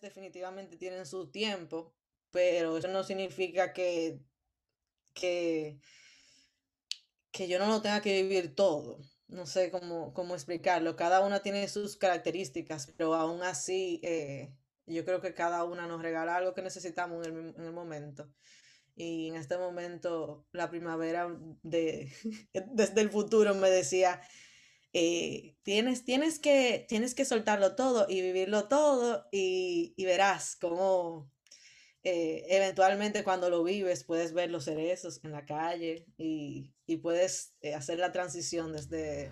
definitivamente tienen su tiempo, pero eso no significa que, que, que yo no lo tenga que vivir todo. No sé cómo, cómo explicarlo. Cada una tiene sus características, pero aún así eh, yo creo que cada una nos regala algo que necesitamos en el, en el momento. Y en este momento la primavera de, desde el futuro me decía, eh, tienes, tienes, que, tienes que soltarlo todo y vivirlo todo y, verás cómo eh, eventualmente cuando lo vives puedes ver los cerezos en la calle y, y puedes eh, hacer la transición desde...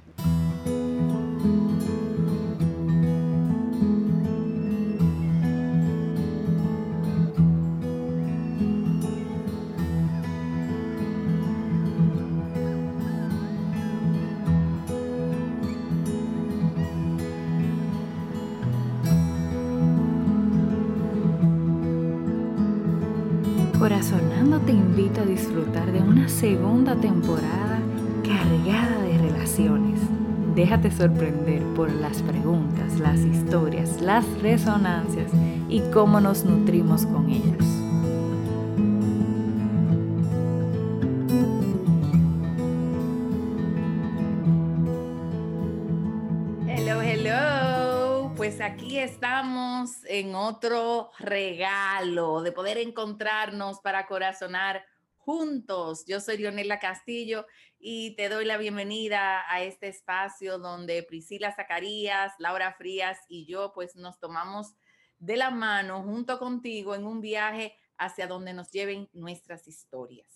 te invito a disfrutar de una segunda temporada cargada de relaciones. Déjate sorprender por las preguntas, las historias, las resonancias y cómo nos nutrimos con ellas. Aquí estamos en otro regalo de poder encontrarnos para corazonar juntos. Yo soy Leonela Castillo y te doy la bienvenida a este espacio donde Priscila Zacarías, Laura Frías y yo pues nos tomamos de la mano junto contigo en un viaje hacia donde nos lleven nuestras historias.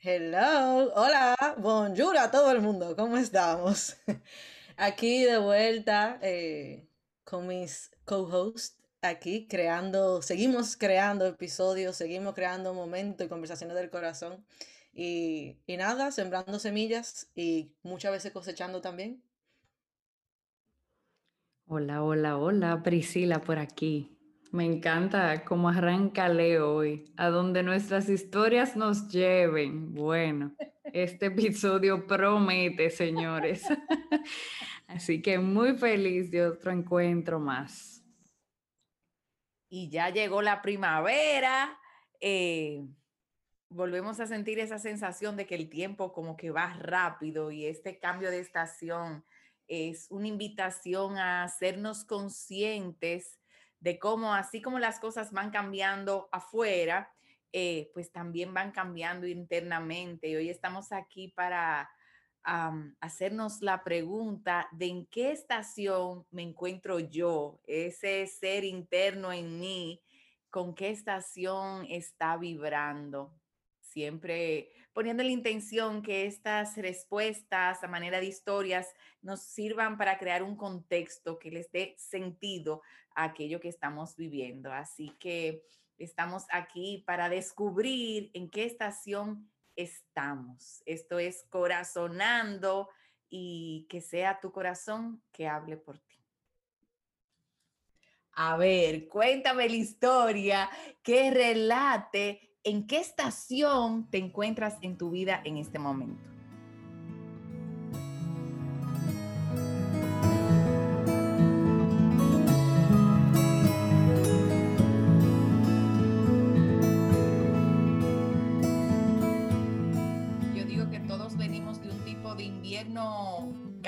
Hello, hola, bonjour a todo el mundo, ¿cómo estamos? Aquí de vuelta eh, con mis co-hosts, aquí creando, seguimos creando episodios, seguimos creando momentos y conversaciones del corazón. Y, y nada, sembrando semillas y muchas veces cosechando también. Hola, hola, hola, Priscila por aquí. Me encanta cómo arranca Leo hoy, a donde nuestras historias nos lleven. Bueno, este episodio promete, señores. Así que muy feliz de otro encuentro más. Y ya llegó la primavera. eh, volvemos a sentir esa sensación de que el tiempo como que va rápido y este cambio de estación es una invitación a hacernos conscientes de cómo así como las cosas van cambiando afuera, eh, pues también van cambiando internamente. Y hoy estamos aquí para hacernos la pregunta de en qué estación me encuentro yo, ese ser interno en mí, con qué estación está vibrando. Siempre poniendo la intención que estas respuestas a manera de historias nos sirvan para crear un contexto que les dé sentido a aquello que estamos viviendo. Así que estamos aquí para descubrir en qué estación estamos. Esto es corazonando y que sea tu corazón que hable por ti. A ver, cuéntame la historia que relate en qué estación te encuentras en tu vida en este momento.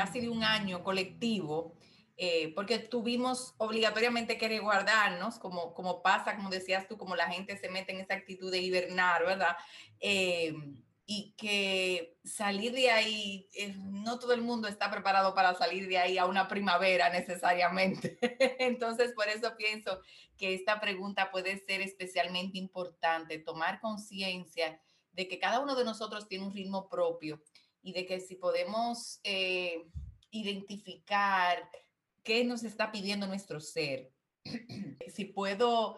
Casi de un año colectivo, eh, porque tuvimos obligatoriamente que resguardarnos, como, como pasa, como decías tú, como la gente se mete en esa actitud de hibernar, ¿verdad? Eh, y que salir de ahí, eh, no todo el mundo está preparado para salir de ahí a una primavera necesariamente. Entonces, por eso pienso que esta pregunta puede ser especialmente importante, tomar conciencia de que cada uno de nosotros tiene un ritmo propio y de que si podemos eh, identificar qué nos está pidiendo nuestro ser, si puedo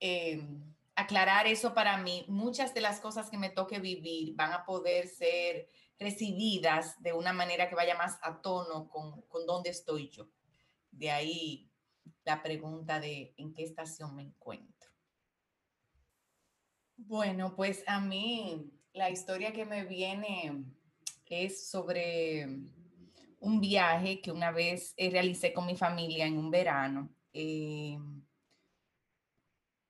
eh, aclarar eso para mí, muchas de las cosas que me toque vivir van a poder ser recibidas de una manera que vaya más a tono con, con dónde estoy yo. De ahí la pregunta de en qué estación me encuentro. Bueno, pues a mí la historia que me viene es sobre un viaje que una vez eh, realicé con mi familia en un verano Eh,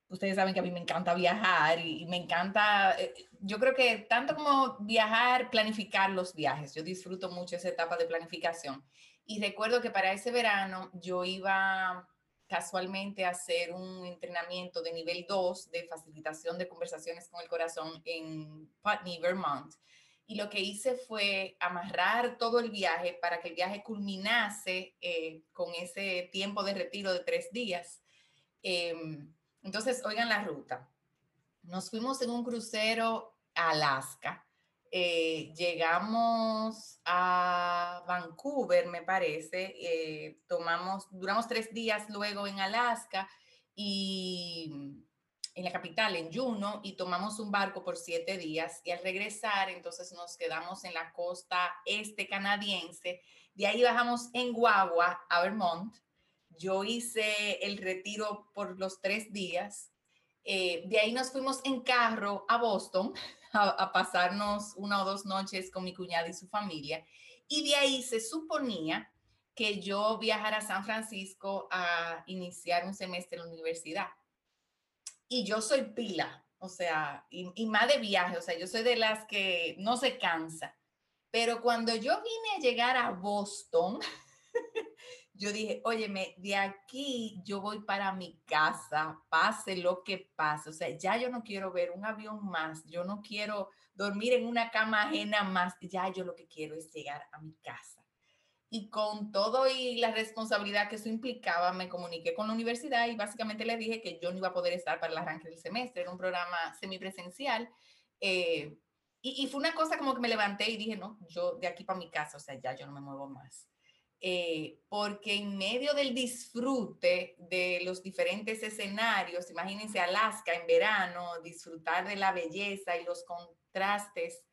ustedes saben que a mí me encanta viajar y, me encanta, eh, yo creo que tanto como viajar, planificar los viajes. Yo disfruto mucho esa etapa de planificación. Y recuerdo que para ese verano yo iba casualmente a hacer un entrenamiento de nivel 2 de facilitación de conversaciones con el corazón en Putney, Vermont. Y lo que hice fue amarrar todo el viaje para que el viaje culminase eh, con ese tiempo de retiro de tres días. Em, entonces, oigan la ruta. Nos fuimos en un crucero a Alaska. Eh, llegamos a Vancouver, me parece. Eh, tomamos, duramos tres días luego en Alaska y en la capital, en Juno, y tomamos un barco por siete días. Y al regresar, entonces nos quedamos en la costa este canadiense. De ahí bajamos en Guagua a Vermont yo hice el retiro por los tres días. Eh, de ahí nos fuimos en carro a Boston a, pasarnos una o dos noches con mi cuñada y su familia. Y de ahí se suponía que yo viajara a San Francisco a iniciar un semestre en la universidad. Y yo soy pila, o sea, y, más de viaje, o sea, yo soy de las que no se cansa. Pero cuando yo vine a llegar a Boston, yo dije, óyeme, de aquí yo voy para mi casa, pase lo que pase. O sea, ya yo no quiero ver un avión más, yo no quiero dormir en una cama ajena más, ya yo lo que quiero es llegar a mi casa. Y con todo y la responsabilidad que eso implicaba, me comuniqué con la universidad y básicamente le dije que yo no iba a poder estar para el arranque del semestre, era un programa semipresencial. Eh, y, y fue una cosa como que me levanté y dije, no, yo de aquí para mi casa, o sea, ya yo no me muevo más. Eh, porque en medio del disfrute de los diferentes escenarios, imagínense Alaska en verano, disfrutar de la belleza y los contrastes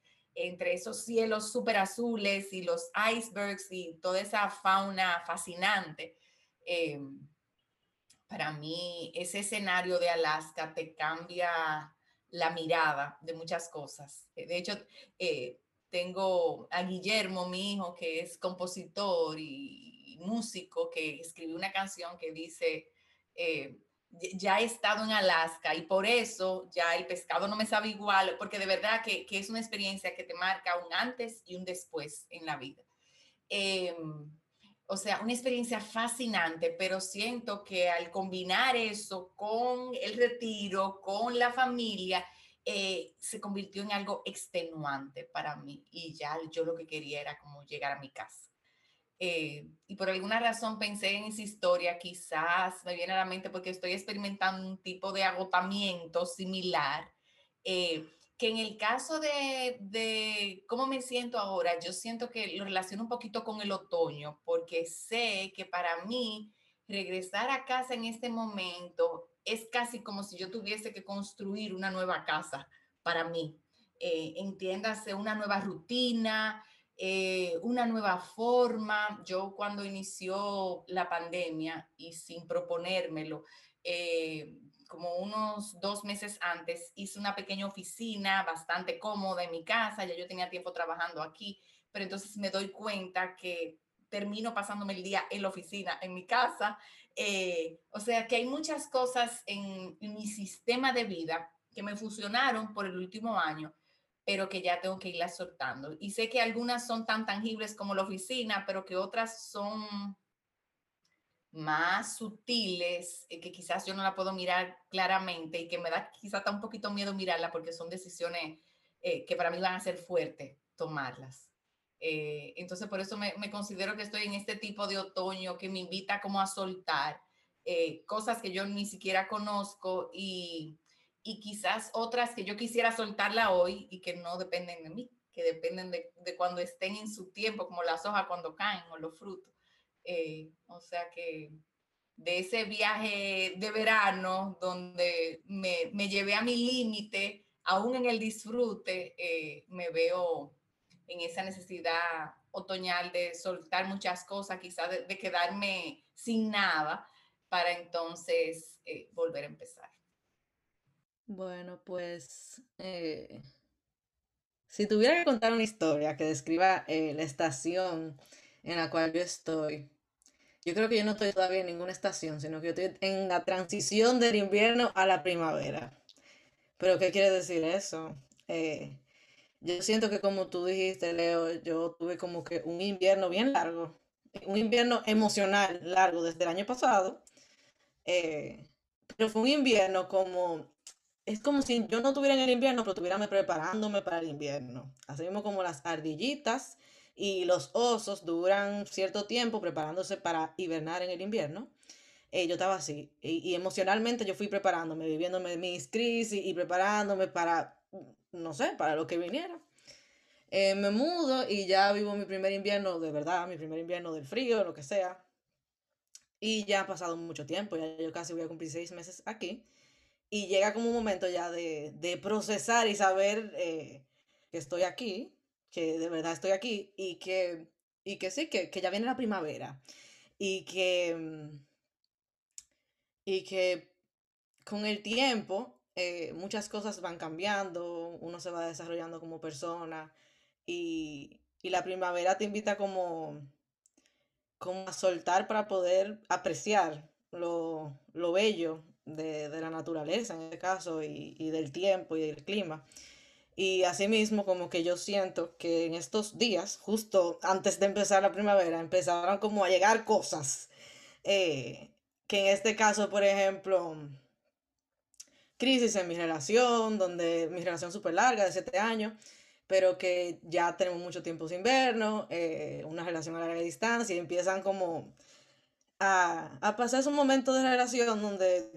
entre esos cielos súper azules y los icebergs y toda esa fauna fascinante. Eh, para mí, ese escenario de Alaska te cambia la mirada de muchas cosas. De hecho, eh, tengo a Guillermo, mi hijo, que es compositor y músico, que escribió una canción que dice, eh, ya he estado en Alaska y por eso ya el pescado no me sabe igual, porque de verdad que, es una experiencia que te marca un antes y un después en la vida. Em, o sea, una experiencia fascinante, pero siento que al combinar eso con el retiro, con la familia, eh, se convirtió en algo extenuante para mí y ya yo lo que quería era como llegar a mi casa. Eh, y por alguna razón pensé en esa historia, quizás me viene a la mente porque estoy experimentando un tipo de agotamiento similar, eh, que en el caso de, de, cómo me siento ahora, yo siento que lo relaciono un poquito con el otoño, porque sé que para mí regresar a casa en este momento es casi como si yo tuviese que construir una nueva casa para mí. Eh, entiéndase, una nueva rutina, eh, una nueva forma. Yo cuando inició la pandemia y sin proponérmelo, eh, como unos dos meses antes, hice una pequeña oficina bastante cómoda en mi casa, ya yo tenía tiempo trabajando aquí, pero entonces me doy cuenta que termino pasándome el día en la oficina, en mi casa, eh, o sea que hay muchas cosas en, mi sistema de vida que me funcionaron por el último año, pero que ya tengo que irlas soltando. Y sé que algunas son tan tangibles como la oficina, pero que otras son más sutiles, eh, que quizás yo no la puedo mirar claramente y que me da quizás un poquito miedo mirarla porque son decisiones eh, que para mí van a ser fuertes tomarlas. Eh, entonces, por eso me, considero que estoy en este tipo de otoño que me invita como a soltar eh, cosas que yo ni siquiera conozco y, y, quizás otras que yo quisiera soltarla hoy y que no dependen de mí, que dependen de, de cuando estén en su tiempo, como las hojas cuando caen o los frutos. Eh, o sea que de ese viaje de verano donde me, me llevé a mi límite, aún en el disfrute, me veo en esa necesidad otoñal de soltar muchas cosas, quizás de, quedarme sin nada, para entonces eh, volver a empezar. Bueno, pues eh, si tuviera que contar una historia que describa eh, la estación en la cual yo estoy, yo creo que yo no estoy todavía en ninguna estación, sino que yo estoy en la transición del invierno a la primavera. Pero ¿qué quiere decir eso? Eh, yo siento que como tú dijiste, Leo, yo tuve como que un invierno bien largo, un invierno emocional largo desde el año pasado, pero fue un invierno como, es como si yo no estuviera en el invierno, pero estuviera preparándome para el invierno. Así mismo como las ardillitas y los osos duran cierto tiempo preparándose para hibernar en el invierno. Eh, yo estaba así y, emocionalmente yo fui preparándome, viviéndome mis crisis y preparándome para, no sé, para lo que viniera. Eh, me mudo y ya vivo mi primer invierno de verdad, mi primer invierno del frío, lo que sea. Y ya ha pasado mucho tiempo, ya yo casi voy a cumplir seis meses aquí. Y llega como un momento ya de, de procesar y saber eh, que estoy aquí, que de verdad estoy aquí y que, y que sí, que, que ya viene la primavera. Y que, mm, y que con el tiempo eh, muchas cosas van cambiando, uno se va desarrollando como persona y, y la primavera te invita como, como a soltar para poder apreciar lo, lo bello de, de, la naturaleza en este caso y, y, del tiempo y del clima. Y asimismo como que yo siento que en estos días, justo antes de empezar la primavera, empezaron como a llegar cosas. Eh, que en este caso, por ejemplo, crisis en mi relación, donde mi relación súper larga, de siete años, pero que ya tenemos mucho tiempo sin vernos, eh, una relación a larga distancia, y empiezan como a, a pasar un momento de relación donde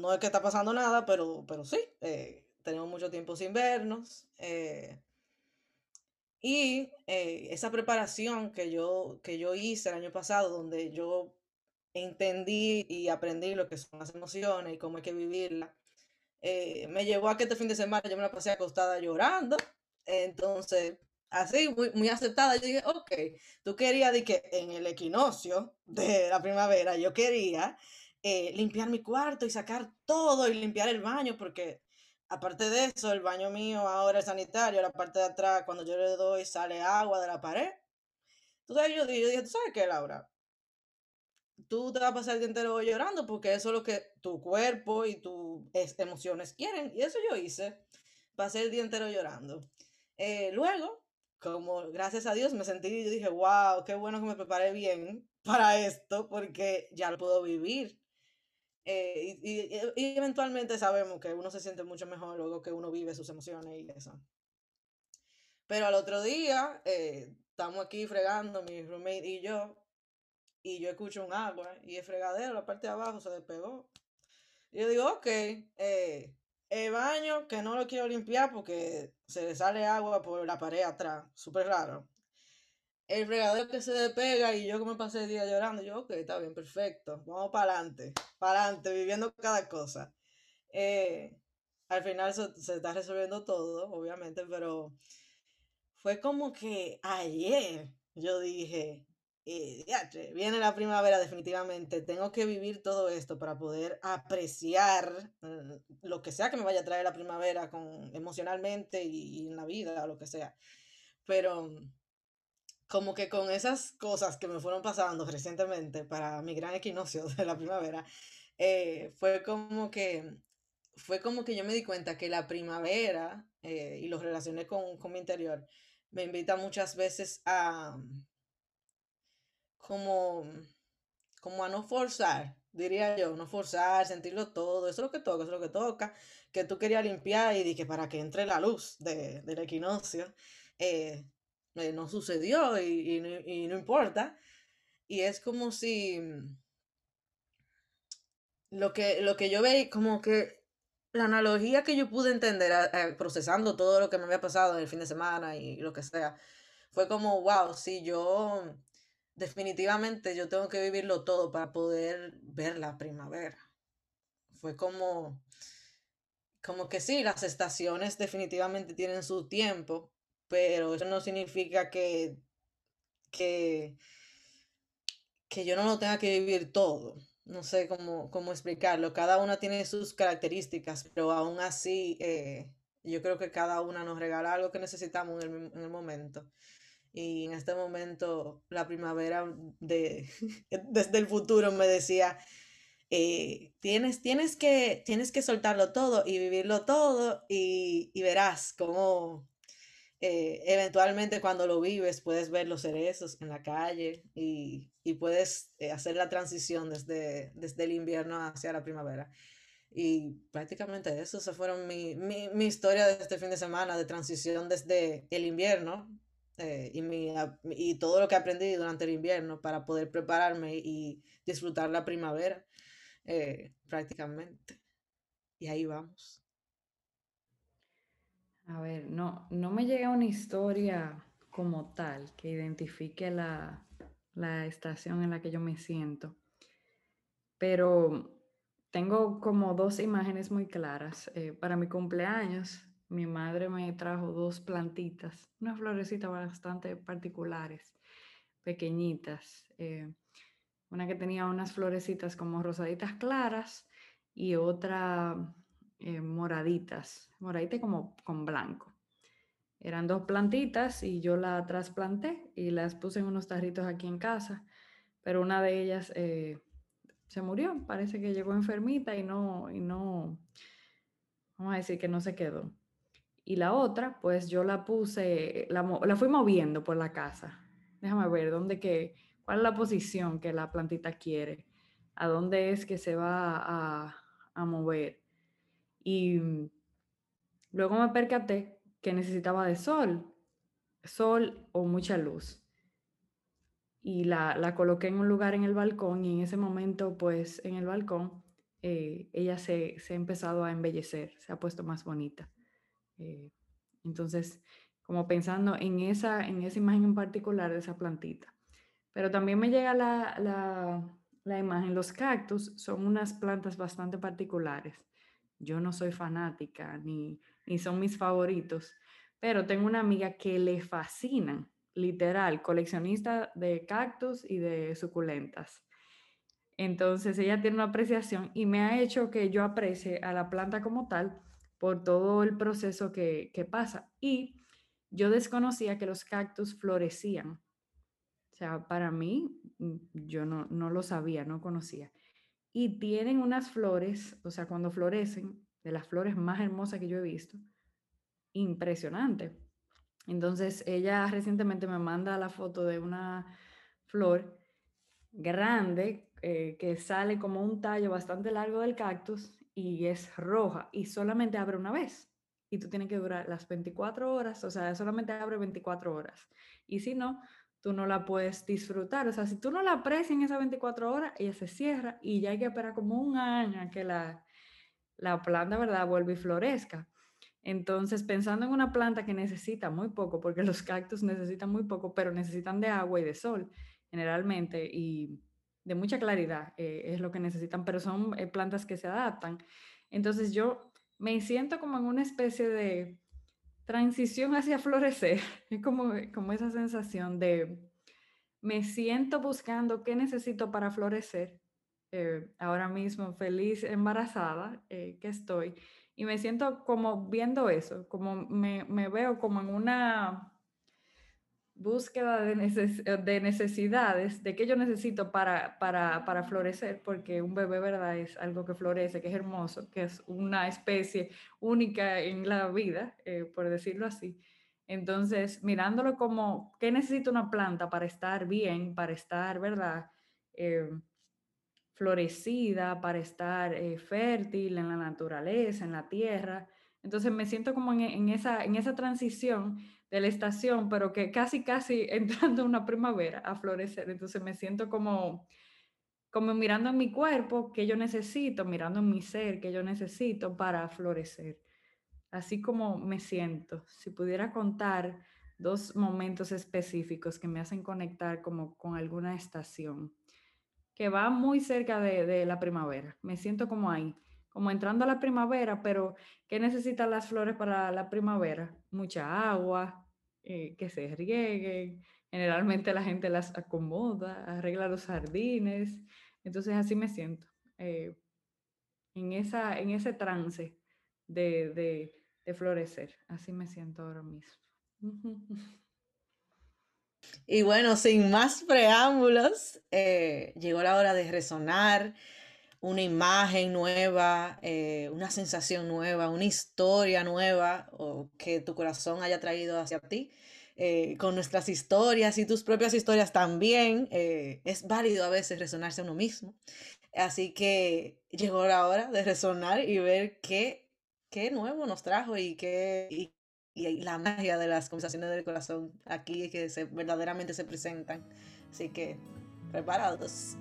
no es que está pasando nada, pero, pero sí, eh, tenemos mucho tiempo sin vernos. Eh, y eh, esa preparación que yo, que yo hice el año pasado, donde yo entendí y aprendí lo que son las emociones y cómo hay que vivirlas, eh, me llevó a que este fin de semana yo me la pasé acostada llorando. Entonces, así, muy, muy aceptada, yo dije, ok, tú querías de que en el equinoccio de la primavera, yo quería eh, limpiar mi cuarto y sacar todo y limpiar el baño, porque aparte de eso, el baño mío ahora es sanitario, la parte de atrás, cuando yo le doy, sale agua de la pared. Entonces yo, yo dije, ¿tú sabes qué, Laura? tú te vas a pasar el día entero llorando porque eso es lo que tu cuerpo y tus emociones quieren. Y eso yo hice. Pasé el día entero llorando. Eh, luego, como gracias a Dios me sentí y dije, wow, qué bueno que me preparé bien para esto porque ya lo puedo vivir. Eh, y, y, eventualmente sabemos que uno se siente mucho mejor luego que uno vive sus emociones y eso. Pero al otro día, eh, estamos aquí fregando, mi roommate y yo, y yo escucho un agua y el fregadero, la parte de abajo se despegó. Y yo digo, ok, eh, el baño que no lo quiero limpiar porque se le sale agua por la pared atrás, súper raro. El fregadero que se despega y yo que me pasé el día llorando, yo, ok, está bien, perfecto, vamos para adelante, para adelante, viviendo cada cosa. Eh, al final se, se está resolviendo todo, obviamente, pero fue como que ayer yo dije, viene la primavera definitivamente, tengo que vivir todo esto para poder apreciar mm, lo que sea que me vaya a traer la primavera con, emocionalmente y, en la vida, lo que sea. Pero como que con esas cosas que me fueron pasando recientemente para mi gran equinoccio de la primavera, eh, fue como que fue como que yo me di cuenta que la primavera, eh, y lo relacioné con, con mi interior, me invita muchas veces a como, como a no forzar, diría yo, no forzar, sentirlo todo, eso es lo que toca, eso es lo que toca, que tú querías limpiar y dije para que entre la luz de, del equinoccio, eh, eh, no sucedió y, y, no importa. Y es como si lo que, lo que yo veía, como que la analogía que yo pude entender procesando todo lo que me había pasado en el fin de semana y lo que sea, fue como, wow, si yo definitivamente yo tengo que vivirlo todo para poder ver la primavera. Fue como, como que sí, las estaciones definitivamente tienen su tiempo, pero eso no significa que, que, que yo no lo tenga que vivir todo. No sé cómo, cómo explicarlo. Cada una tiene sus características, pero aún así eh, yo creo que cada una nos regala algo que necesitamos en el, en el momento. Y en este momento la primavera de, desde el futuro me decía, eh, tienes, tienes, que, tienes que soltarlo todo y vivirlo todo y, verás cómo eh, eventualmente cuando lo vives puedes ver los cerezos en la calle y, puedes eh, hacer la transición desde, desde el invierno hacia la primavera. Y prácticamente eso, se fueron mi, mi, mi, historia de este fin de semana de transición desde el invierno y, mi, y todo lo que aprendí durante el invierno para poder prepararme y disfrutar la primavera. Eh, prácticamente. Y ahí vamos. A ver, no, no me llega una historia como tal que identifique la, estación en la que yo me siento, pero tengo como dos imágenes muy claras. Eh, para mi cumpleaños, mi madre me trajo dos plantitas, unas florecitas bastante particulares, pequeñitas. Eh, una que tenía unas florecitas como rosaditas claras y otra eh, moraditas, moradita como con blanco. Eran dos plantitas y yo la trasplanté y las puse en unos tarritos aquí en casa, pero una de ellas eh, se murió, parece que llegó enfermita y no, y no, vamos a decir que no se quedó. Y la otra, pues yo la puse, la, la fui moviendo por la casa. Déjame ver dónde que cuál es la posición que la plantita quiere, a dónde es que se va a, mover. Y mm, luego me percaté que necesitaba de sol, sol o mucha luz. Y la, coloqué en un lugar en el balcón y en ese momento, pues en el balcón, eh, ella se, ha empezado a embellecer, se ha puesto más bonita. Eh, entonces, como pensando en esa, en esa imagen en particular de esa plantita. Pero también me llega la, imagen, los cactus son unas plantas bastante particulares. Yo no soy fanática ni, ni son mis favoritos, pero tengo una amiga que le fascinan, literal, coleccionista de cactus y de suculentas. Entonces ella tiene una apreciación y me ha hecho que yo aprecie a la planta como tal por todo el proceso que, que pasa. Y yo desconocía que los cactus florecían o sea, para mí, mm, yo no, no lo sabía, no conocía. Y tienen unas flores, o sea, cuando florecen, de las flores más hermosas que yo he visto, impresionante. Entonces, ella recientemente me manda la foto de una flor grande eh, que sale como un tallo bastante largo del cactus y es roja y solamente abre una vez. Y tú tienes que durar las 24 horas, o sea, solamente abre 24 horas. Y si no, tú no la puedes disfrutar. O sea, si tú no la aprecias en esas 24 horas, ella se cierra y ya hay que esperar como un año a que la, la planta, ¿verdad?, vuelva y florezca. Entonces, pensando en una planta que necesita muy poco, porque los cactus necesitan muy poco, pero necesitan de agua y de sol generalmente y de mucha claridad eh, es lo que necesitan, pero son eh, plantas que se adaptan. Entonces, yo me siento como en una especie de transición hacia florecer, es como, como esa sensación de me siento buscando qué necesito para florecer. Eh, ahora mismo feliz embarazada que estoy y me siento como viendo eso, como me, me veo como en una búsqueda de, de, necesidades, de qué yo necesito para, para, para, florecer, porque un bebé, ¿verdad? Es algo que florece, que es hermoso, que es una especie única en la vida, eh, por decirlo así. Entonces, mirándolo como, ¿qué necesita una planta para estar bien, para estar, ¿verdad? Eh, florecida, para estar eh, fértil en la naturaleza, en la tierra. Entonces me siento como en, en, esa, en esa transición de la estación, pero que casi, casi entrando una primavera a florecer. Entonces me siento como, como mirando en mi cuerpo que yo necesito, mirando en mi ser que yo necesito para florecer. Así como me siento. Si pudiera contar dos momentos específicos que me hacen conectar como con alguna estación, que va muy cerca de, de la primavera. Me siento como ahí como entrando a la primavera, pero ¿qué necesitan las flores para la primavera? Mucha agua, eh, que se rieguen, generalmente la gente las acomoda, arregla los jardines, entonces así me siento, eh, en, esa, en ese trance de, de, florecer, así me siento ahora mismo. Y bueno, sin más preámbulos, eh, llegó la hora de resonar una imagen nueva, eh, una sensación nueva, una historia nueva o que tu corazón haya traído hacia ti. Eh, con nuestras historias y tus propias historias también. es válido a veces resonarse a uno mismo. Así que llegó la hora de resonar y ver qué, qué nuevo nos trajo y qué, y la magia de las conversaciones del corazón aquí que verdaderamente se presentan. Así que, preparados.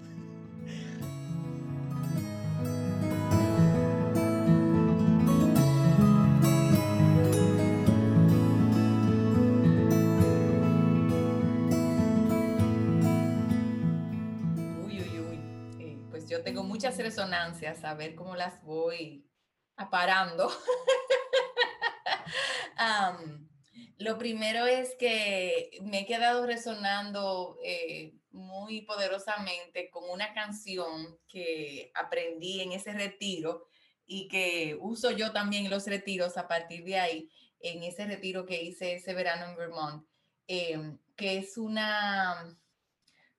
Muchas resonancias, a ver cómo las voy aparando. lo primero es que me he quedado resonando eh, muy poderosamente con una canción que aprendí en ese retiro y que uso yo también en los retiros a partir de ahí, en ese retiro que hice ese verano en Vermont, em, que es una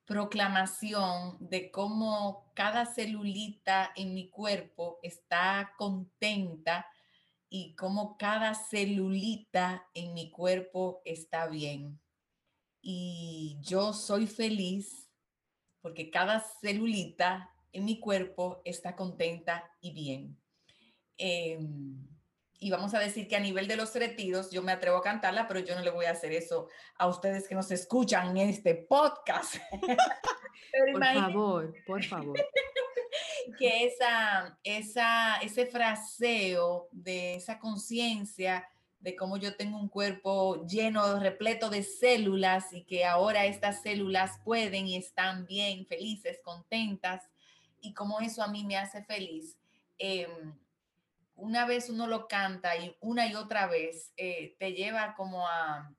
proclamación de cómo cada celulita en mi cuerpo está contenta y cómo cada celulita en mi cuerpo está bien. Y yo soy feliz porque cada celulita en mi cuerpo está contenta y bien. Em, y vamos a decir que a nivel de los retiros, yo me atrevo a cantarla, pero yo no le voy a hacer eso a ustedes que nos escuchan en este podcast. por favor, por favor. que esa, esa, ese fraseo de esa conciencia de cómo yo tengo un cuerpo lleno, repleto de células y que ahora estas células pueden y están bien, felices, contentas, y cómo eso a mí me hace feliz. Em, una vez uno lo canta y una y otra vez eh, te lleva como a,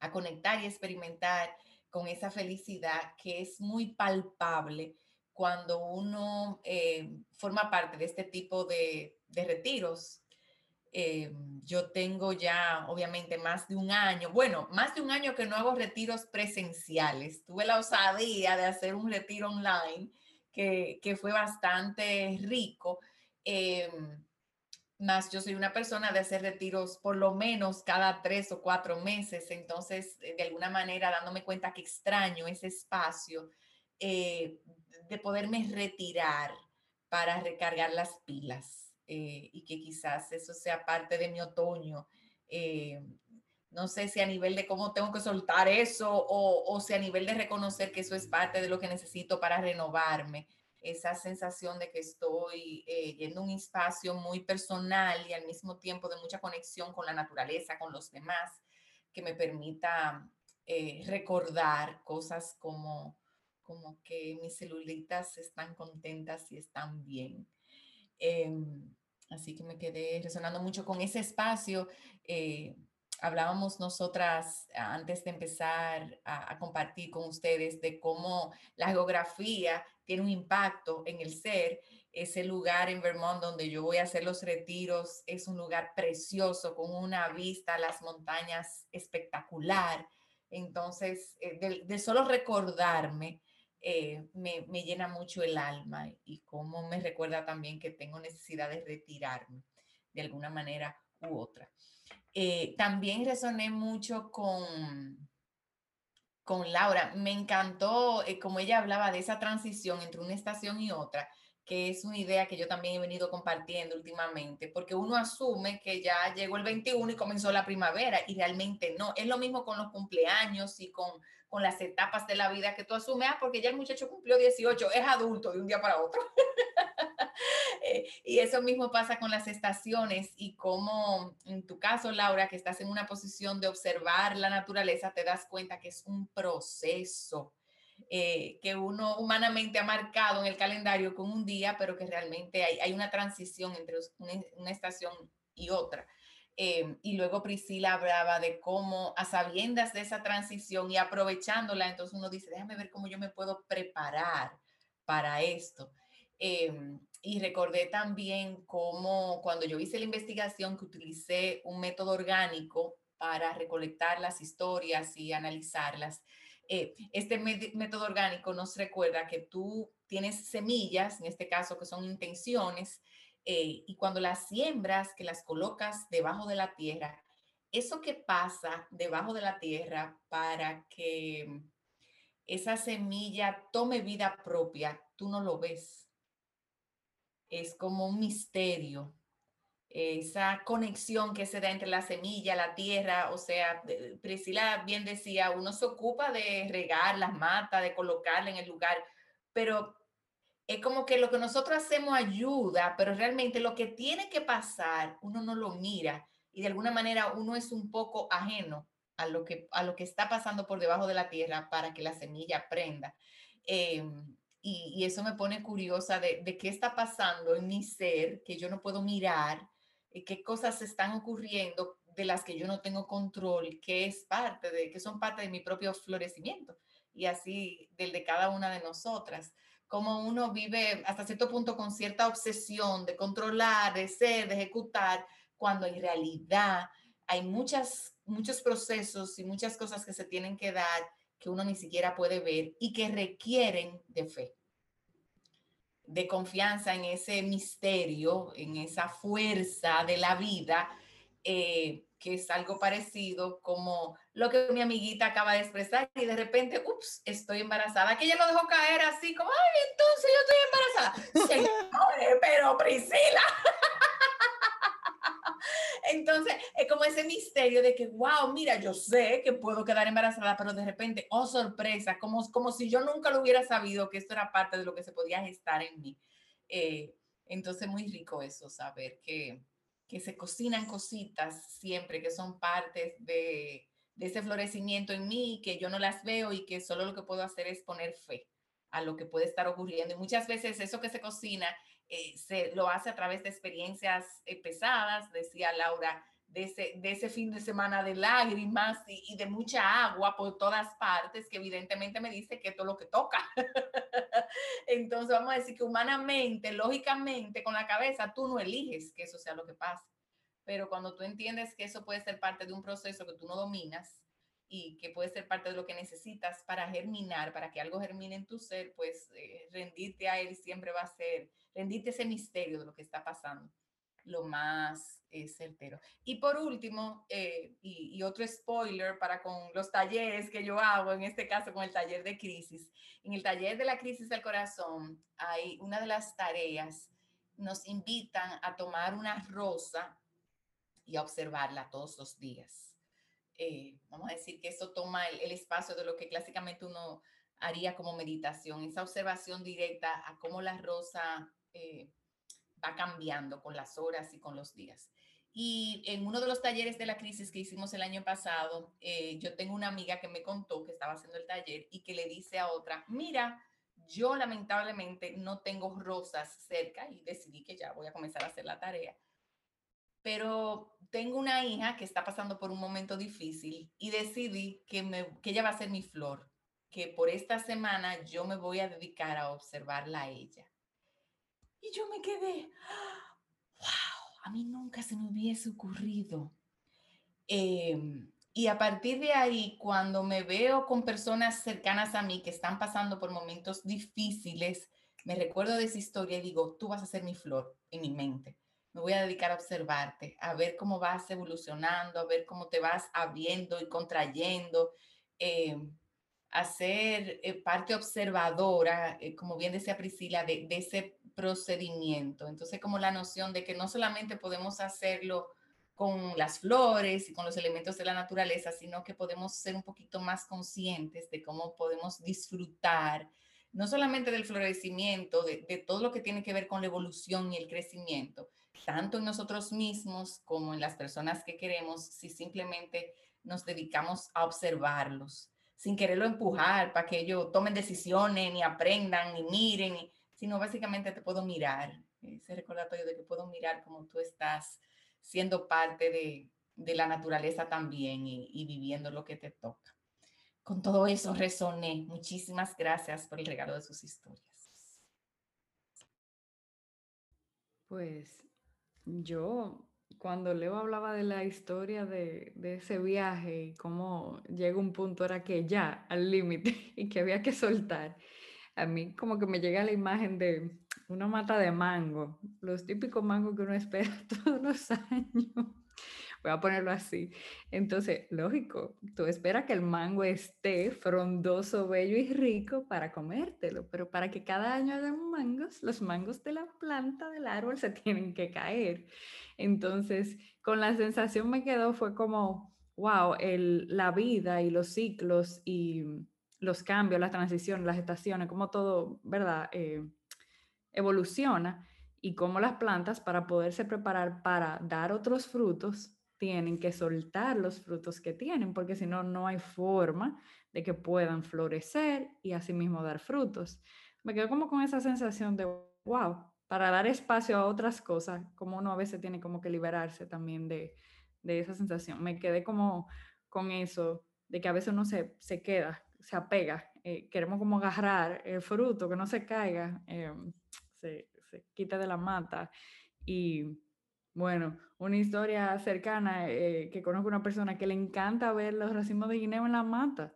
a conectar y experimentar con esa felicidad que es muy palpable cuando uno eh, forma parte de este tipo de, retiros. Eh, yo tengo ya, obviamente, más de un año, bueno, más de un año que no hago retiros presenciales. Tuve la osadía de hacer un retiro online que, fue bastante rico. Más yo soy una persona de hacer retiros por lo menos cada tres o cuatro meses, entonces de alguna manera dándome cuenta que extraño ese espacio de poderme retirar para recargar las pilas eh, y que quizás eso sea parte de mi otoño. Eh, no sé si a nivel de cómo tengo que soltar eso o, o si a nivel de reconocer que eso es parte de lo que necesito para renovarme. Esa sensación de que estoy eh, yendo a un espacio muy personal y al mismo tiempo de mucha conexión con la naturaleza, con los demás, que me permita recordar cosas como como que mis celulitas están contentas y están bien. Em, así que me quedé resonando mucho con ese espacio. Eh, hablábamos nosotras antes de empezar a, compartir con ustedes de cómo la geografía tiene un impacto en el ser. Ese lugar en Vermont donde yo voy a hacer los retiros es un lugar precioso con una vista a las montañas espectacular. Entonces, eh, de, solo recordarme eh, me, llena mucho el alma y cómo me recuerda también que tengo necesidad de retirarme de alguna manera u otra. Eh, también resoné mucho con, con Laura. Me encantó eh, como ella hablaba de esa transición entre una estación y otra que es una idea que yo también he venido compartiendo últimamente, porque uno asume que ya llegó el 21 y comenzó la primavera y realmente no. Es lo mismo con los cumpleaños y con, con las etapas de la vida que tú asumes, ah, porque ya el muchacho cumplió 18, es adulto de un día para otro. Eh, y eso mismo pasa con las estaciones y como en tu caso, Laura, que estás en una posición de observar la naturaleza, te das cuenta que es un proceso eh, que uno humanamente ha marcado en el calendario con un día, pero que realmente hay, hay una transición entre una, estación y otra. Em, y luego Priscila hablaba de cómo a sabiendas de esa transición y aprovechándola, entonces uno dice, déjame ver cómo yo me puedo preparar para esto. Em, y recordé también cómo cuando yo hice la investigación que utilicé un método orgánico para recolectar las historias y analizarlas. Eh, este método orgánico nos recuerda que tú tienes semillas, en este caso que son intenciones, eh, y cuando las siembras, que las colocas debajo de la tierra, eso que pasa debajo de la tierra para que esa semilla tome vida propia, tú no lo ves. Es como un misterio esa conexión que se da entre la semilla, la tierra, o sea, Priscila bien decía, uno se ocupa de regar las matas, de colocarla en el lugar, pero es como que lo que nosotros hacemos ayuda, pero realmente lo que tiene que pasar, uno no lo mira y de alguna manera uno es un poco ajeno a lo que, a lo que está pasando por debajo de la tierra para que la semilla prenda. Em, y, eso me pone curiosa de, de, qué está pasando en mi ser que yo no puedo mirar qué cosas están ocurriendo de las que yo no tengo control, que es parte de, que son parte de mi propio florecimiento y así del de cada una de nosotras. Como uno vive hasta cierto punto con cierta obsesión de controlar, de ser, de ejecutar, cuando en realidad hay muchas, muchos procesos y muchas cosas que se tienen que dar que uno ni siquiera puede ver y que requieren de fe de confianza en ese misterio, en esa fuerza de la vida, eh, que es algo parecido como lo que mi amiguita acaba de expresar y de repente, ups, estoy embarazada, que ella lo dejó caer así como, ay, entonces yo estoy embarazada. Señores, pero Priscila. Entonces, es como ese misterio de que, wow, mira, yo sé que puedo quedar embarazada, pero de repente, oh, sorpresa, como, como si yo nunca lo hubiera sabido que esto era parte de lo que se podía gestar en mí. Eh, entonces, muy rico eso, saber que, que se cocinan cositas siempre que son partes de, ese florecimiento en mí, que yo no las veo y que solo lo que puedo hacer es poner fe a lo que puede estar ocurriendo. Y muchas veces eso que se cocina eh, se lo hace a través de experiencias eh, pesadas, decía Laura, de ese, fin de semana de lágrimas y, de mucha agua por todas partes, que evidentemente me dice que esto es lo que toca. Entonces vamos a decir que humanamente, lógicamente, con la cabeza, tú no eliges que eso sea lo que pase. Pero cuando tú entiendes que eso puede ser parte de un proceso que tú no dominas, y que puede ser parte de lo que necesitas para germinar, para que algo germine en tu ser, pues eh, rendirte a él siempre va a ser, rendirte ese misterio de lo que está pasando, lo más eh, certero. Y por último, eh, y, otro spoiler para con los talleres que yo hago, en este caso con el taller de crisis. En el taller de la crisis del corazón, hay una de las tareas, nos invitan a tomar una rosa y a observarla todos los días eh, vamos a decir que eso toma el, espacio de lo que clásicamente uno haría como meditación, esa observación directa a cómo la rosa eh, va cambiando con las horas y con los días. Y en uno de los talleres de la crisis que hicimos el año pasado, eh, yo tengo una amiga que me contó que estaba haciendo el taller y que le dice a otra, mira, yo lamentablemente no tengo rosas cerca y decidí que ya voy a comenzar a hacer la tarea pero tengo una hija que está pasando por un momento difícil y decidí que, me, que ella va a ser mi flor, que por esta semana yo me voy a dedicar a observarla a ella. Y yo me quedé, wow, a mí nunca se me hubiese ocurrido. Em, y a partir de ahí, cuando me veo con personas cercanas a mí que están pasando por momentos difíciles, me recuerdo de esa historia y digo, tú vas a ser mi flor en mi mente. Me voy a dedicar a observarte, a ver cómo vas evolucionando, a ver cómo te vas abriendo y contrayendo, eh, a ser eh, parte observadora, eh, como bien decía Priscila, de, ese procedimiento. Entonces, como la noción de que no solamente podemos hacerlo con las flores y con los elementos de la naturaleza, sino que podemos ser un poquito más conscientes de cómo podemos disfrutar no solamente del florecimiento, de todo lo que tiene que ver con la evolución y el crecimiento, tanto en nosotros mismos como en las personas que queremos, si simplemente nos dedicamos a observarlos, sin quererlo empujar para que ellos tomen decisiones, ni aprendan, ni miren, sino básicamente te puedo mirar, ese recordatorio de que puedo mirar como tú estás siendo parte de, de la naturaleza también y, y viviendo lo que te toca. Con todo eso resoné. Muchísimas gracias por el regalo de sus historias. Pues yo cuando Leo hablaba de la historia de, ese viaje y cómo llega un punto era que ya, al límite, y que había que soltar, a mí como que me llega la imagen de una mata de mango, los típicos mangos que uno espera todos los años voy a ponerlo así. Entonces, lógico, tú esperas que el mango esté frondoso, bello y rico para comértelo, pero para que cada año hagan mangos, los mangos de la planta del árbol se tienen que caer. Entonces, con la sensación me quedó fue como, wow, el, la vida y los ciclos y los cambios, las transiciones, las estaciones, como todo, ¿verdad? Eh, evoluciona y cómo las plantas para poderse preparar para dar otros frutos tienen que soltar los frutos que tienen, porque si no, no hay forma de que puedan florecer y asimismo dar frutos. Me quedo como con esa sensación de, wow, para dar espacio a otras cosas, como uno a veces tiene como que liberarse también de, de esa sensación. Me quedé como con eso, de que a veces uno se, se queda, se apega, eh, queremos como agarrar el fruto, que no se caiga, eh, se, se quita de la mata y bueno, una historia cercana eh, que conozco una persona que le encanta ver los racimos de guineo en la mata.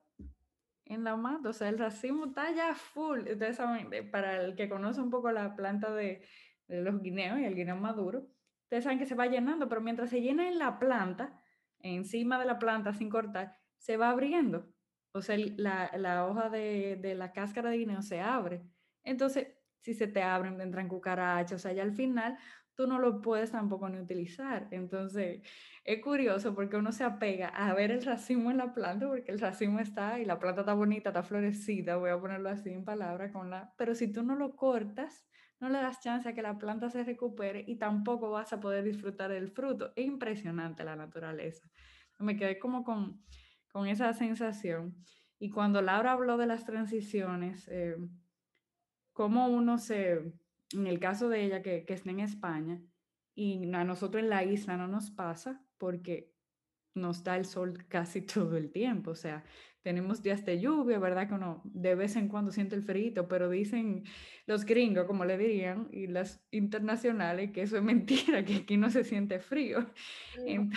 En la mata, o sea, el racimo está ya full. Ustedes saben, para el que conoce un poco la planta de, los guineos y el guineo maduro, ustedes saben que se va llenando, pero mientras se llena en la planta, encima de la planta sin cortar, se va abriendo. O sea, la, la hoja de, de, la cáscara de guineo se abre. Entonces, si se te abren, entran cucarachas, o sea, ya al final tú no lo puedes tampoco ni utilizar. Entonces, es curioso porque uno se apega a ver el racimo en la planta, porque el racimo está y la planta está bonita, está florecida, voy a ponerlo así en palabras, con la... pero si tú no lo cortas, no le das chance a que la planta se recupere y tampoco vas a poder disfrutar del fruto. Es impresionante la naturaleza. Me quedé como con, con esa sensación. Y cuando Laura habló de las transiciones, eh, cómo uno se en el caso de ella que, que está en España y a nosotros en la isla no nos pasa porque nos da el sol casi todo el tiempo, o sea, tenemos días de lluvia, ¿verdad? Que uno de vez en cuando siente el frío, pero dicen los gringos, como le dirían, y las internacionales, que eso es mentira, que aquí no se siente frío.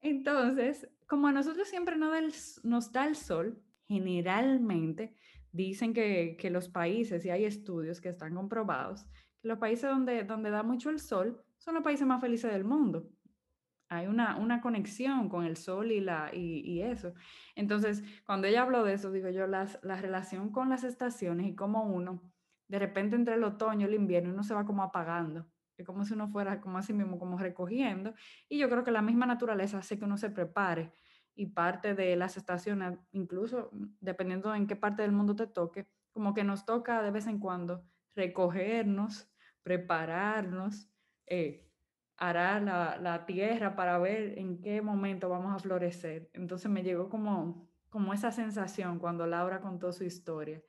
Entonces, como a nosotros siempre nos da el sol, generalmente dicen que, que, los países, y hay estudios que están comprobados, que los países donde, donde da mucho el sol son los países más felices del mundo. Hay una, una conexión con el sol y, la, y, eso. Entonces, cuando ella habló de eso, digo yo, las, la relación con las estaciones y cómo uno, de repente entre el otoño y el invierno, uno se va como apagando. Es como si uno fuera como así mismo, como recogiendo. Y yo creo que la misma naturaleza hace que uno se prepare y parte de las estaciones, incluso dependiendo en qué parte del mundo te toque, como que nos toca de vez en cuando recogernos, prepararnos, eh, arar la, la, tierra para ver en qué momento vamos a florecer. Entonces me llegó como, como esa sensación cuando Laura contó su historia,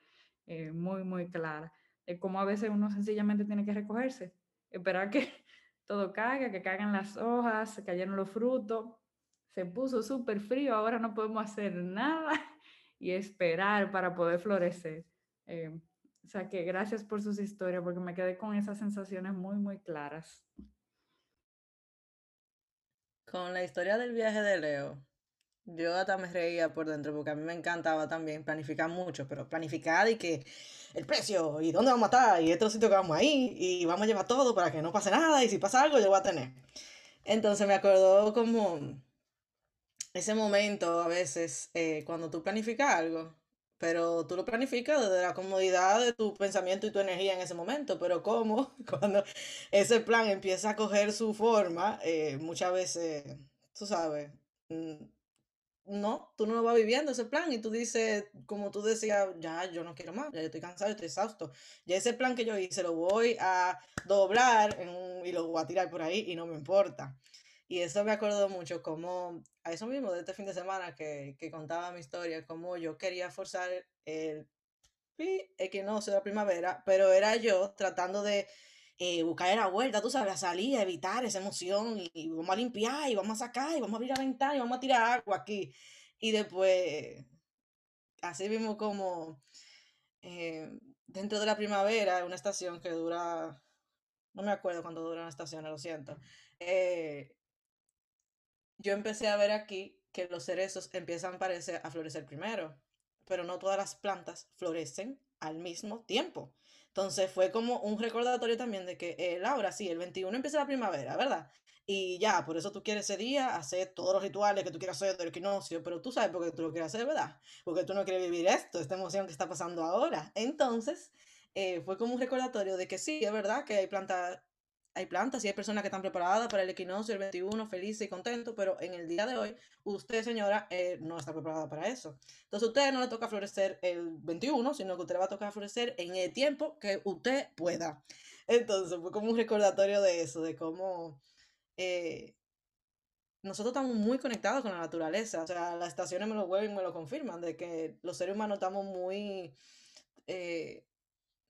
eh, muy, muy clara, de cómo a veces uno sencillamente tiene que recogerse, esperar que todo caiga, que caigan las hojas, que cayeron los frutos, se puso súper frío, ahora no podemos hacer nada y esperar para poder florecer. Eh, o sea que gracias por sus historias, porque me quedé con esas sensaciones muy, muy claras. Con la historia del viaje de Leo, yo hasta me reía por dentro, porque a mí me encantaba también planificar mucho, pero planificar y que el precio, y dónde vamos a estar, y estos sitios que vamos ahí, y vamos a llevar todo para que no pase nada, y si pasa algo, yo voy a tener. Entonces me acordó como ese momento a veces eh, cuando tú planificas algo, pero tú lo planificas desde la comodidad de tu pensamiento y tu energía en ese momento, pero como cuando ese plan empieza a coger su forma, eh, muchas veces, tú sabes, mm, no, tú no lo vas viviendo ese plan y tú dices, como tú decías, ya yo no quiero más, ya yo estoy cansado, estoy exhausto, ya ese plan que yo hice lo voy a doblar y lo voy a tirar por ahí y no me importa. Y eso me acuerdo mucho como a eso mismo de este fin de semana que, que contaba mi historia, como yo quería forzar el equinoccio de la primavera, pero era yo tratando de eh, buscar la vuelta, tú sabes, a salir, a evitar esa emoción y, vamos a limpiar y vamos a sacar y vamos a abrir la ventana y vamos a tirar agua aquí. Y después, así mismo como eh, dentro de la primavera, una estación que dura no me acuerdo cuánto duran las estaciones, lo siento. Eh, yo empecé a ver aquí que los cerezos empiezan a, a florecer primero, pero no todas las plantas florecen al mismo tiempo. Entonces fue como un recordatorio también de que, eh, Laura, sí, el 21 empieza la primavera, ¿verdad? Y ya, por eso tú quieres ese día hacer todos los rituales que tú quieras hacer del equinoccio, pero tú sabes por qué tú lo quieres hacer, ¿verdad? Porque tú no quieres vivir esto, esta emoción que está pasando ahora. Entonces, eh, fue como un recordatorio de que sí, es verdad que hay plantas hay plantas y hay personas que están preparadas para el equinoccio el 21, felices y contentos, pero en el día de hoy, usted, señora, eh, no está preparada para eso. Entonces, a usted no le toca florecer el 21, sino que usted le va a tocar florecer en el tiempo que usted pueda. Entonces, fue como un recordatorio de eso, de cómo eh, nosotros estamos muy conectados con la naturaleza. O sea, las estaciones me lo vuelven y me lo confirman, de que los seres humanos estamos muy... Eh,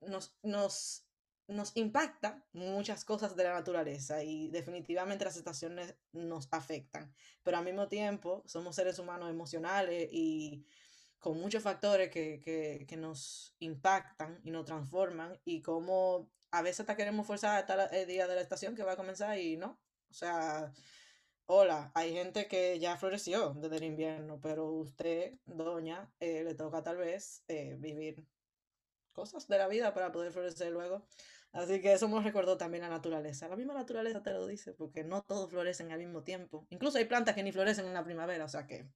nos, nos nos impacta muchas cosas de la naturaleza y definitivamente las estaciones nos afectan, pero al mismo tiempo somos seres humanos emocionales y con muchos factores que, nos impactan y nos transforman y como a veces hasta queremos forzar hasta el día de la estación que va a comenzar y no, o sea, hola, hay gente que ya floreció desde el invierno, pero usted, doña, eh, le toca tal vez eh, vivir cosas de la vida para poder florecer luego. Así que eso me recordó también la naturaleza. La misma naturaleza te lo dice, porque no todos florecen al mismo tiempo. Incluso hay plantas que ni florecen en la primavera, o sea que...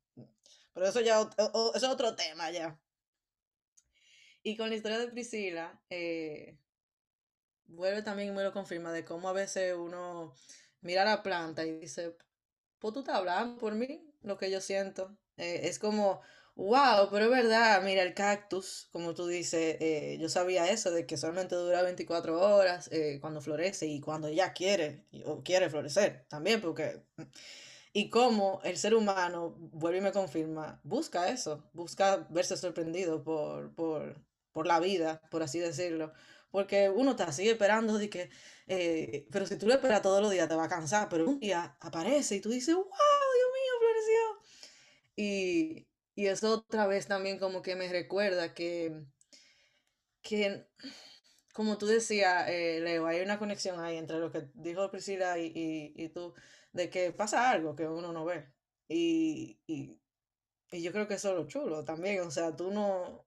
Pero eso ya es otro tema ya. Y con la historia de Priscila, eh, vuelve también y me lo confirma de cómo a veces uno mira la planta y dice, pues tú estás por mí, lo que yo siento. Eh, es como Wow, pero es verdad, mira, el cactus, como tú dices, eh, yo sabía eso, de que solamente dura 24 horas eh, cuando florece y cuando ya quiere, o quiere florecer también, porque... Mm, y cómo el ser humano, vuelve y me confirma, busca eso, busca verse sorprendido por, por, por la vida, por así decirlo. Porque uno está así esperando de que, eh, pero si tú lo esperas todos los días te va a cansar, pero un día aparece y tú dices, wow, Dios mío, floreció. Y, y eso otra vez también como que me recuerda que, que como tú decías, eh, Leo, hay una conexión ahí entre lo que dijo Priscila y, tú, de que pasa algo que uno no ve. Y, yo creo que eso es lo chulo también, o sea, tú no,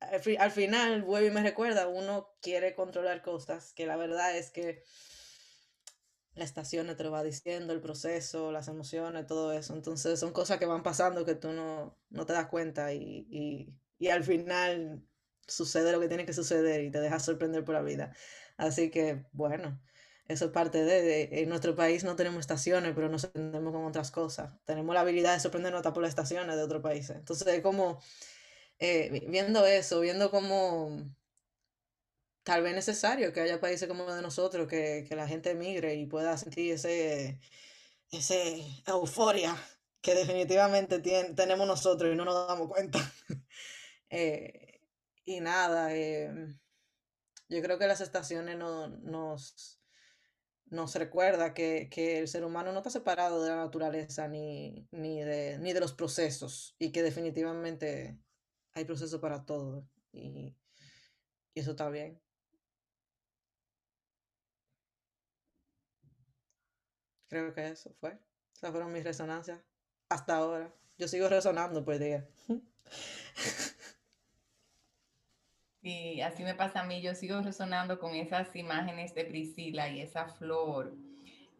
al, final, vuelve y me recuerda, uno quiere controlar cosas que la verdad es que la estación te lo va diciendo, el proceso, las emociones, todo eso. Entonces son cosas que van pasando que tú no, no te das cuenta y, al final sucede lo que tiene que suceder y te dejas sorprender por la vida. Así que bueno, eso es parte de, en nuestro país no tenemos estaciones, pero nos sorprendemos con otras cosas. Tenemos la habilidad de sorprendernos hasta por las estaciones de otros países. Entonces, es como eh, viendo eso, viendo cómo tal vez necesario que haya países como de nosotros, que, la gente emigre y pueda sentir ese, ese euforia que definitivamente tenemos nosotros y no nos damos cuenta. Eh, y nada, em, yo creo que las estaciones no, nos, nos recuerda que, el ser humano no está separado de la naturaleza ni, ni, de, ni de los procesos y que definitivamente hay procesos para todo y eso está bien. Creo que eso fue. Esas fueron mis resonancias hasta ahora. Yo sigo resonando por día. Y así me pasa a mí, yo sigo resonando con esas imágenes de Priscila y esa flor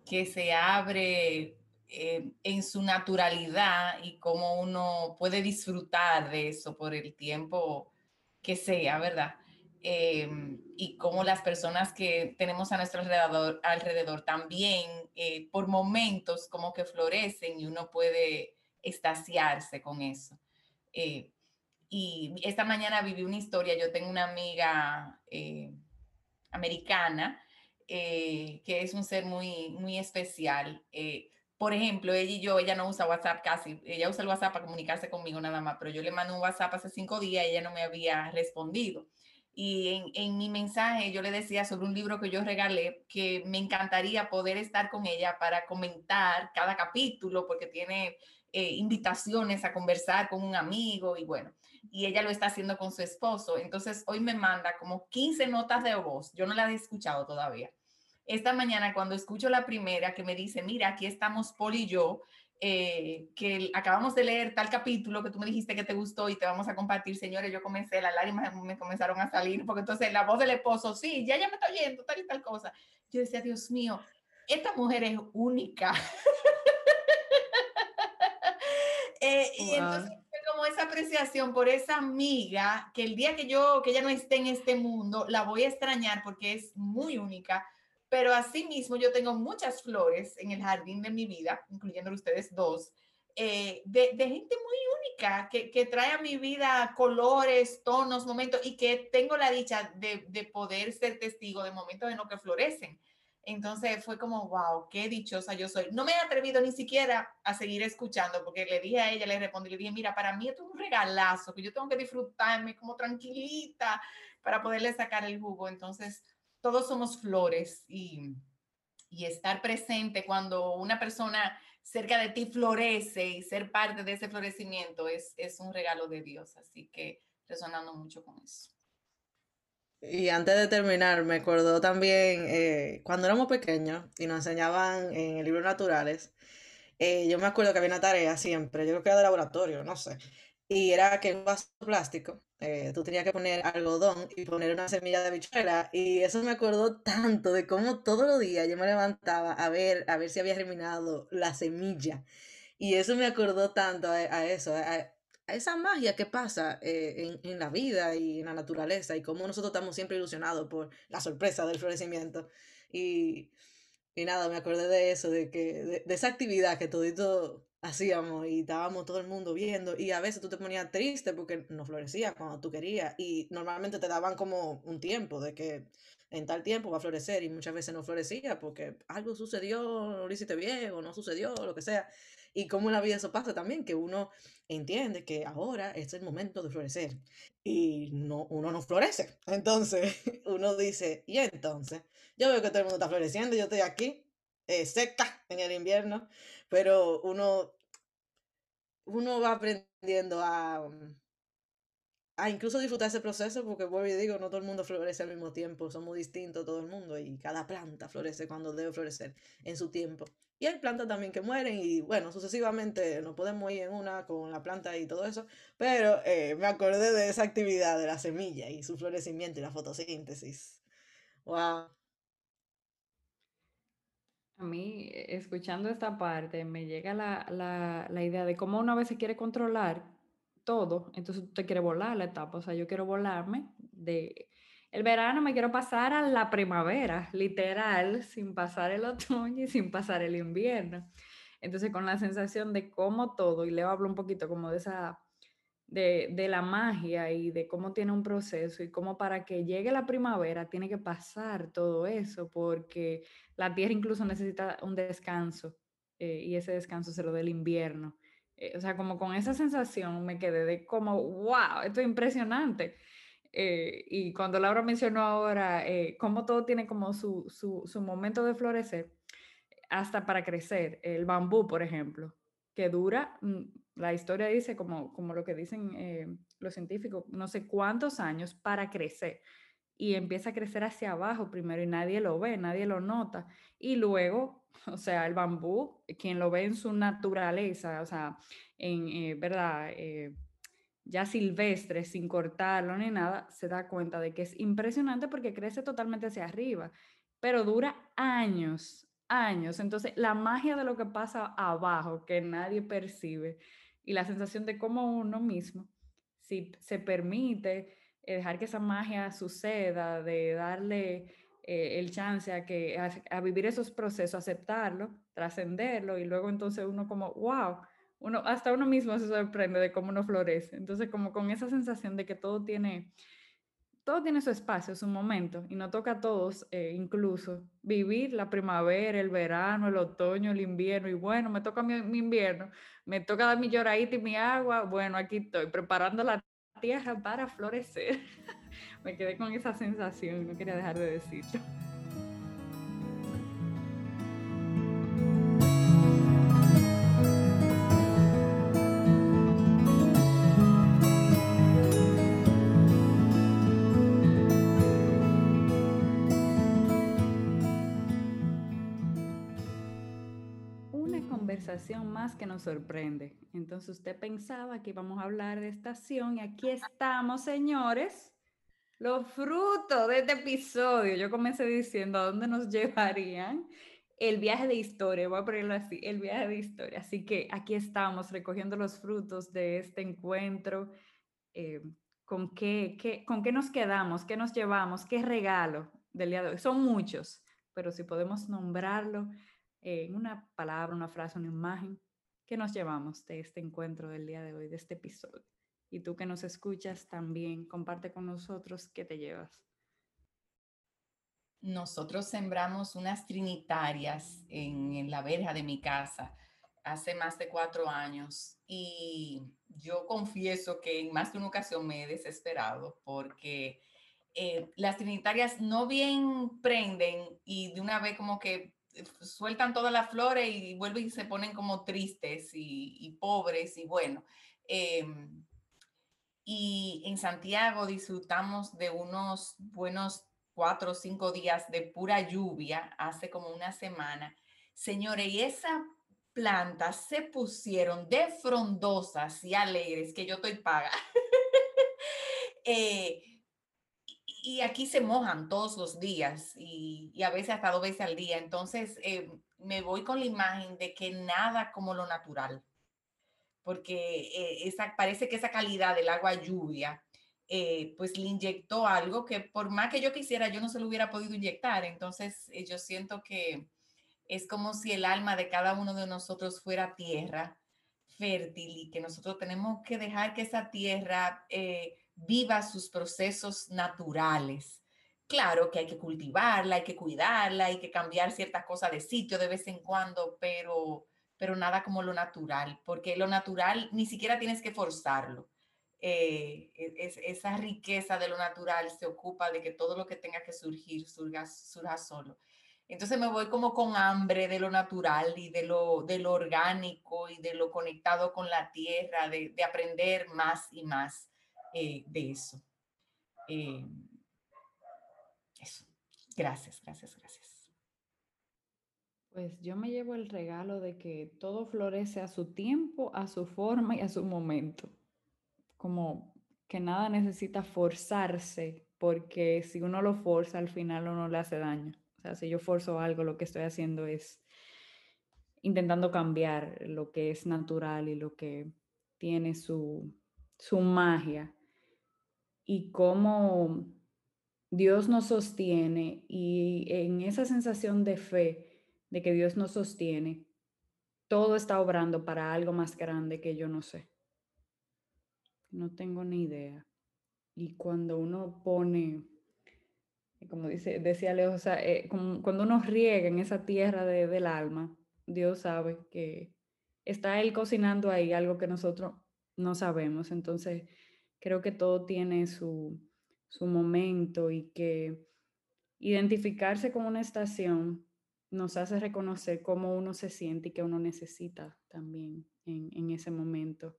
que se abre eh, en su naturalidad y cómo uno puede disfrutar de eso por el tiempo que sea, ¿verdad? Em, y cómo las personas que tenemos a nuestro alrededor, alrededor también eh, por momentos como que florecen y uno puede extasiarse con eso. Eh, y esta mañana viví una historia, yo tengo una amiga eh, americana que es un ser muy, muy especial. por ejemplo, ella y yo, ella no usa WhatsApp casi, ella usa el WhatsApp para comunicarse conmigo nada más, pero yo le mando un WhatsApp hace cinco días y ella no me había respondido y en, mi mensaje yo le decía sobre un libro que yo regalé que me encantaría poder estar con ella para comentar cada capítulo porque tiene eh, invitaciones a conversar con un amigo y bueno, y ella lo está haciendo con su esposo. Entonces hoy me manda como 15 notas de voz, yo no las he escuchado todavía, esta mañana cuando escucho la primera que me dice, mira, aquí estamos Paul y yo, eh, que acabamos de leer tal capítulo que tú me dijiste que te gustó y te vamos a compartir, señores, yo comencé, las lágrimas me comenzaron a salir, porque entonces la voz del esposo, sí, ya ya me está oyendo, tal y tal cosa. Yo decía, Dios mío, esta mujer es única. Eh, y entonces como esa apreciación por esa amiga que el día que yo, que ella no esté en este mundo, la voy a extrañar porque es muy única pero asimismo yo tengo muchas flores en el jardín de mi vida, incluyendo ustedes dos, eh, de, gente muy única que, que, trae a mi vida colores, tonos, momentos y que tengo la dicha de, de poder ser testigo de momentos en los que florecen. Entonces fue como, wow, qué dichosa yo soy. No me he atrevido ni siquiera a seguir escuchando porque le dije a ella, le respondí, le dije, mira, para mí esto es un regalazo que yo tengo que disfrutarme como tranquilita para poderle sacar el jugo. Entonces, todos somos flores y, estar presente cuando una persona cerca de ti florece y ser parte de ese florecimiento es, es un regalo de Dios. Así que resonando mucho con eso. Y antes de terminar, me acordó también eh, cuando éramos pequeños y nos enseñaban en el libro Naturales, eh, yo me acuerdo que había una tarea siempre, yo creo que era de laboratorio, no sé, y era que en un vaso plástico eh, tú tenías que poner algodón y poner una semilla de habichuela y eso me acordó tanto de cómo todos los días yo me levantaba a ver, a ver si había germinado la semilla y eso me acordó tanto a, eso, a, esa magia que pasa eh, en, la vida y en la naturaleza y cómo nosotros estamos siempre ilusionados por la sorpresa del florecimiento y, y nada, me acordé de eso, de que de, de esa actividad que todito hacíamos y estábamos todo el mundo viendo y a veces tú te ponías triste porque no florecía cuando tú querías y normalmente te daban como un tiempo de que en tal tiempo va a florecer y muchas veces no florecía porque algo sucedió, no lo hiciste bien o no sucedió, lo que sea. Y como en la vida eso pasa también, que uno entiende que ahora es el momento de florecer y no, uno no florece. Entonces uno dice, ¿y entonces? Yo veo que todo el mundo está floreciendo, yo estoy aquí eh, seca en el invierno, pero uno, uno va aprendiendo a, mm, a incluso disfrutar ese proceso, porque vuelvo y digo, no todo el mundo florece al mismo tiempo, somos distintos todo el mundo y cada planta florece cuando debe florecer en su tiempo. Y hay plantas también que mueren y bueno, sucesivamente no podemos ir en una con la planta y todo eso, pero eh, me acordé de esa actividad de la semilla y su florecimiento y la fotosíntesis. ¡Wow! A mí, eh, escuchando esta parte, me llega la, la, la idea de cómo uno a veces quiere controlar todo, entonces tú te quieres volar la etapa, o sea, yo quiero volarme de el verano, me quiero pasar a la primavera, literal, sin pasar el otoño y sin pasar el invierno. Entonces, con la sensación de cómo todo, y le hablo un poquito como de esa de, de, la magia y de cómo tiene un proceso y cómo para que llegue la primavera tiene que pasar todo eso, porque la tierra incluso necesita un descanso eh, y ese descanso se lo da el invierno. Eh, o sea, como con esa sensación me quedé de como, wow, esto es impresionante. Eh, y cuando Laura mencionó ahora cómo todo tiene como su, su, su momento de florecer, hasta para crecer, el bambú, por ejemplo, que dura mm, la historia dice, como, como lo que dicen eh, los científicos, no sé cuántos años para crecer. Y empieza a crecer hacia abajo primero y nadie lo ve, nadie lo nota. Y luego, o sea, el bambú, quien lo ve en su naturaleza, o sea, en, eh, ¿verdad? Eh, ya silvestre, sin cortarlo ni nada, se da cuenta de que es impresionante porque crece totalmente hacia arriba, pero dura años, años. Entonces, la magia de lo que pasa abajo, que nadie percibe, y la sensación de cómo uno mismo, si se permite eh, dejar que esa magia suceda, de darle eh, el chance a, que, a, vivir esos procesos, aceptarlo, trascenderlo y luego entonces uno como, wow, uno, hasta uno mismo se sorprende de cómo uno florece. Entonces como con esa sensación de que todo tiene todo tiene su espacio, su momento, y no toca a todos eh, incluso vivir la primavera, el verano, el otoño, el invierno, y bueno, me toca mi, invierno, me toca dar mi lloradita y mi agua, bueno, aquí estoy preparando la tierra para florecer. me quedé con esa sensación no quería dejar de decirlo. Conversación más que nos sorprende. Entonces usted pensaba que íbamos a hablar de estación y aquí estamos, señores. Los frutos de este episodio. Yo comencé diciendo a dónde nos llevarían el viaje de historia, voy a ponerlo así, el viaje de historia. Así que aquí estamos recogiendo los frutos de este encuentro. Eh, ¿con, qué, qué, ¿Con qué nos quedamos? ¿Qué nos llevamos? ¿Qué regalo del día de hoy? Son muchos, pero si podemos nombrarlo en una palabra, una frase, una imagen, ¿qué nos llevamos de este encuentro del día de hoy, de este episodio? Y tú que nos escuchas también, comparte con nosotros qué te llevas. Nosotros sembramos unas trinitarias en, la verja de mi casa hace más de cuatro años y yo confieso que en más de una ocasión me he desesperado porque eh, las trinitarias no bien prenden y de una vez como que sueltan todas las flores y vuelven y se ponen como tristes y, pobres y bueno. Em, y en Santiago disfrutamos de unos buenos cuatro o cinco días de pura lluvia hace como una semana. Señores, y esas plantas se pusieron de frondosas y alegres que yo estoy paga. eh, y aquí se mojan todos los días y, a veces hasta dos veces al día. Entonces eh, me voy con la imagen de que nada como lo natural, porque eh, esa, parece que esa calidad del agua lluvia eh, pues le inyectó algo que por más que yo quisiera, yo no se lo hubiera podido inyectar. Entonces, eh, yo siento que es como si el alma de cada uno de nosotros fuera tierra fértil y que nosotros tenemos que dejar que esa tierra viva sus procesos naturales. Claro que hay que cultivarla, hay que cuidarla, hay que cambiar ciertas cosas de sitio de vez en cuando, pero, pero nada como lo natural, porque lo natural ni siquiera tienes que forzarlo eh, e, esa riqueza de lo natural se ocupa de que todo lo que tenga que surgir surga, surja solo. Entonces me voy como con hambre de lo natural y de lo, de lo orgánico y de lo conectado con la tierra, de, de aprender más y más eh, de eso. Eh, eso. Gracias, gracias, gracias. Pues yo me llevo el regalo de que todo florece a su tiempo, a su forma y a su momento como que nada necesita forzarse, porque si uno lo forza, al final uno le hace daño. O sea, si yo forzo algo, lo que estoy haciendo es intentando cambiar lo que es natural y lo que tiene su, su magia. Y cómo Dios nos sostiene y en esa sensación de fe de que Dios nos sostiene, todo está obrando para algo más grande que yo no sé. No tengo ni idea. Y cuando uno pone, como dice, decía Leo, o sea, eh, cuando uno riega en esa tierra del alma, Dios sabe que está Él cocinando ahí algo que nosotros no sabemos. Entonces, creo que todo tiene su, su momento y que identificarse con una estación nos hace reconocer cómo uno se siente y que uno necesita también en, en ese momento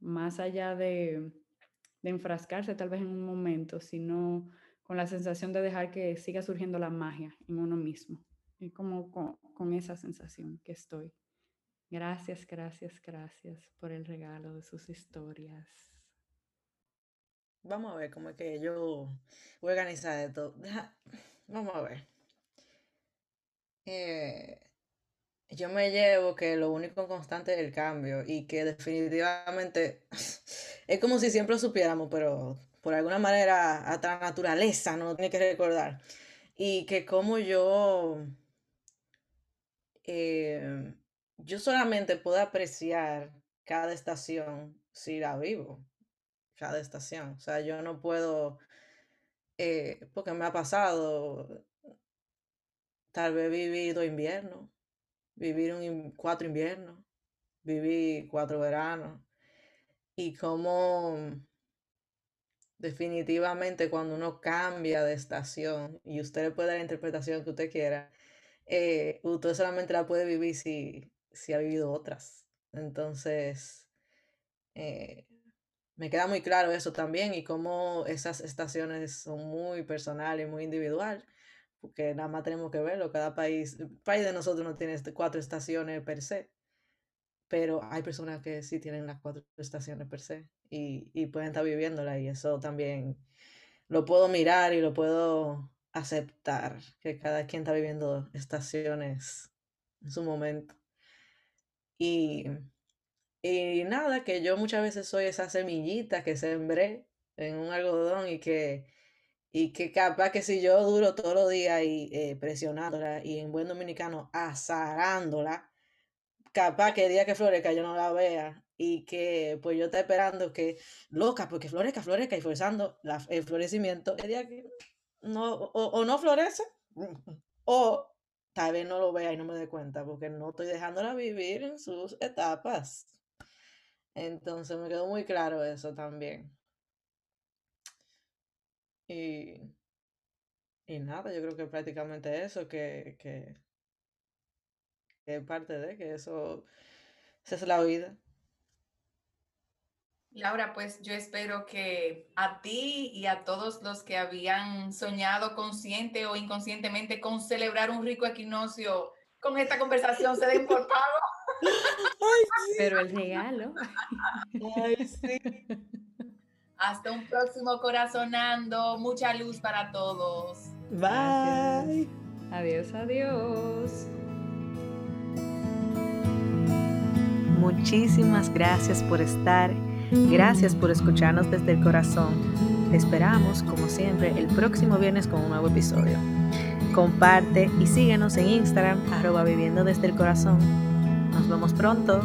más allá de, enfrascarse tal vez en un momento, sino con la sensación de dejar que siga surgiendo la magia en uno mismo. Y como con, esa sensación que estoy. Gracias, gracias, gracias por el regalo de sus historias. Vamos a ver cómo es que yo voy a organizar esto. Vamos a ver. Eh, yo me llevo que lo único constante es el cambio y que definitivamente es como si siempre lo supiéramos, pero por alguna manera hasta la naturaleza no tiene que recordar. Y que como yo, eh, yo solamente puedo apreciar cada estación si la vivo, cada estación. O sea, yo no puedo, eh, porque me ha pasado, tal vez he vivido invierno vivir un, cuatro inviernos, viví cuatro veranos y como definitivamente cuando uno cambia de estación y usted le puede dar la interpretación que usted quiera, eh, usted solamente la puede vivir si, si ha vivido otras. Entonces, eh, me queda muy claro eso también y cómo esas estaciones son muy personales muy individual, porque nada más tenemos que verlo, cada país, el país de nosotros no tiene cuatro estaciones per se, pero hay personas que sí tienen las cuatro estaciones per se y, y pueden estar viviéndola y eso también lo puedo mirar y lo puedo aceptar, que cada quien está viviendo estaciones en su momento. Y, y nada, que yo muchas veces soy esa semillita que sembré en un algodón y que, y que capaz que si yo duro todos los días y, eh, presionándola y en buen dominicano azarándola, capaz que el día que florezca yo no la vea y que pues yo esté esperando que loca, porque florezca, florezca y forzando el florecimiento, el día que no, o no florece, o tal vez no lo vea y no me dé cuenta, porque no estoy dejándola vivir en sus etapas. Entonces me quedó muy claro eso también. Y, y nada, yo creo que prácticamente eso, que, que, que es parte de que eso, es la vida. Laura, pues yo espero que a ti y a todos los que habían soñado consciente o inconscientemente con celebrar un rico equinoccio con esta conversación se den por pago. Pero el regalo. Ay, sí. Hasta un próximo corazonando. Mucha luz para todos. Bye. Adiós, adiós. Muchísimas gracias por estar. Gracias por escucharnos desde el corazón. Te esperamos, como siempre, el próximo viernes con un nuevo episodio. Comparte y síguenos en Instagram, arroba viviendo desde el corazón. Vemos pronto.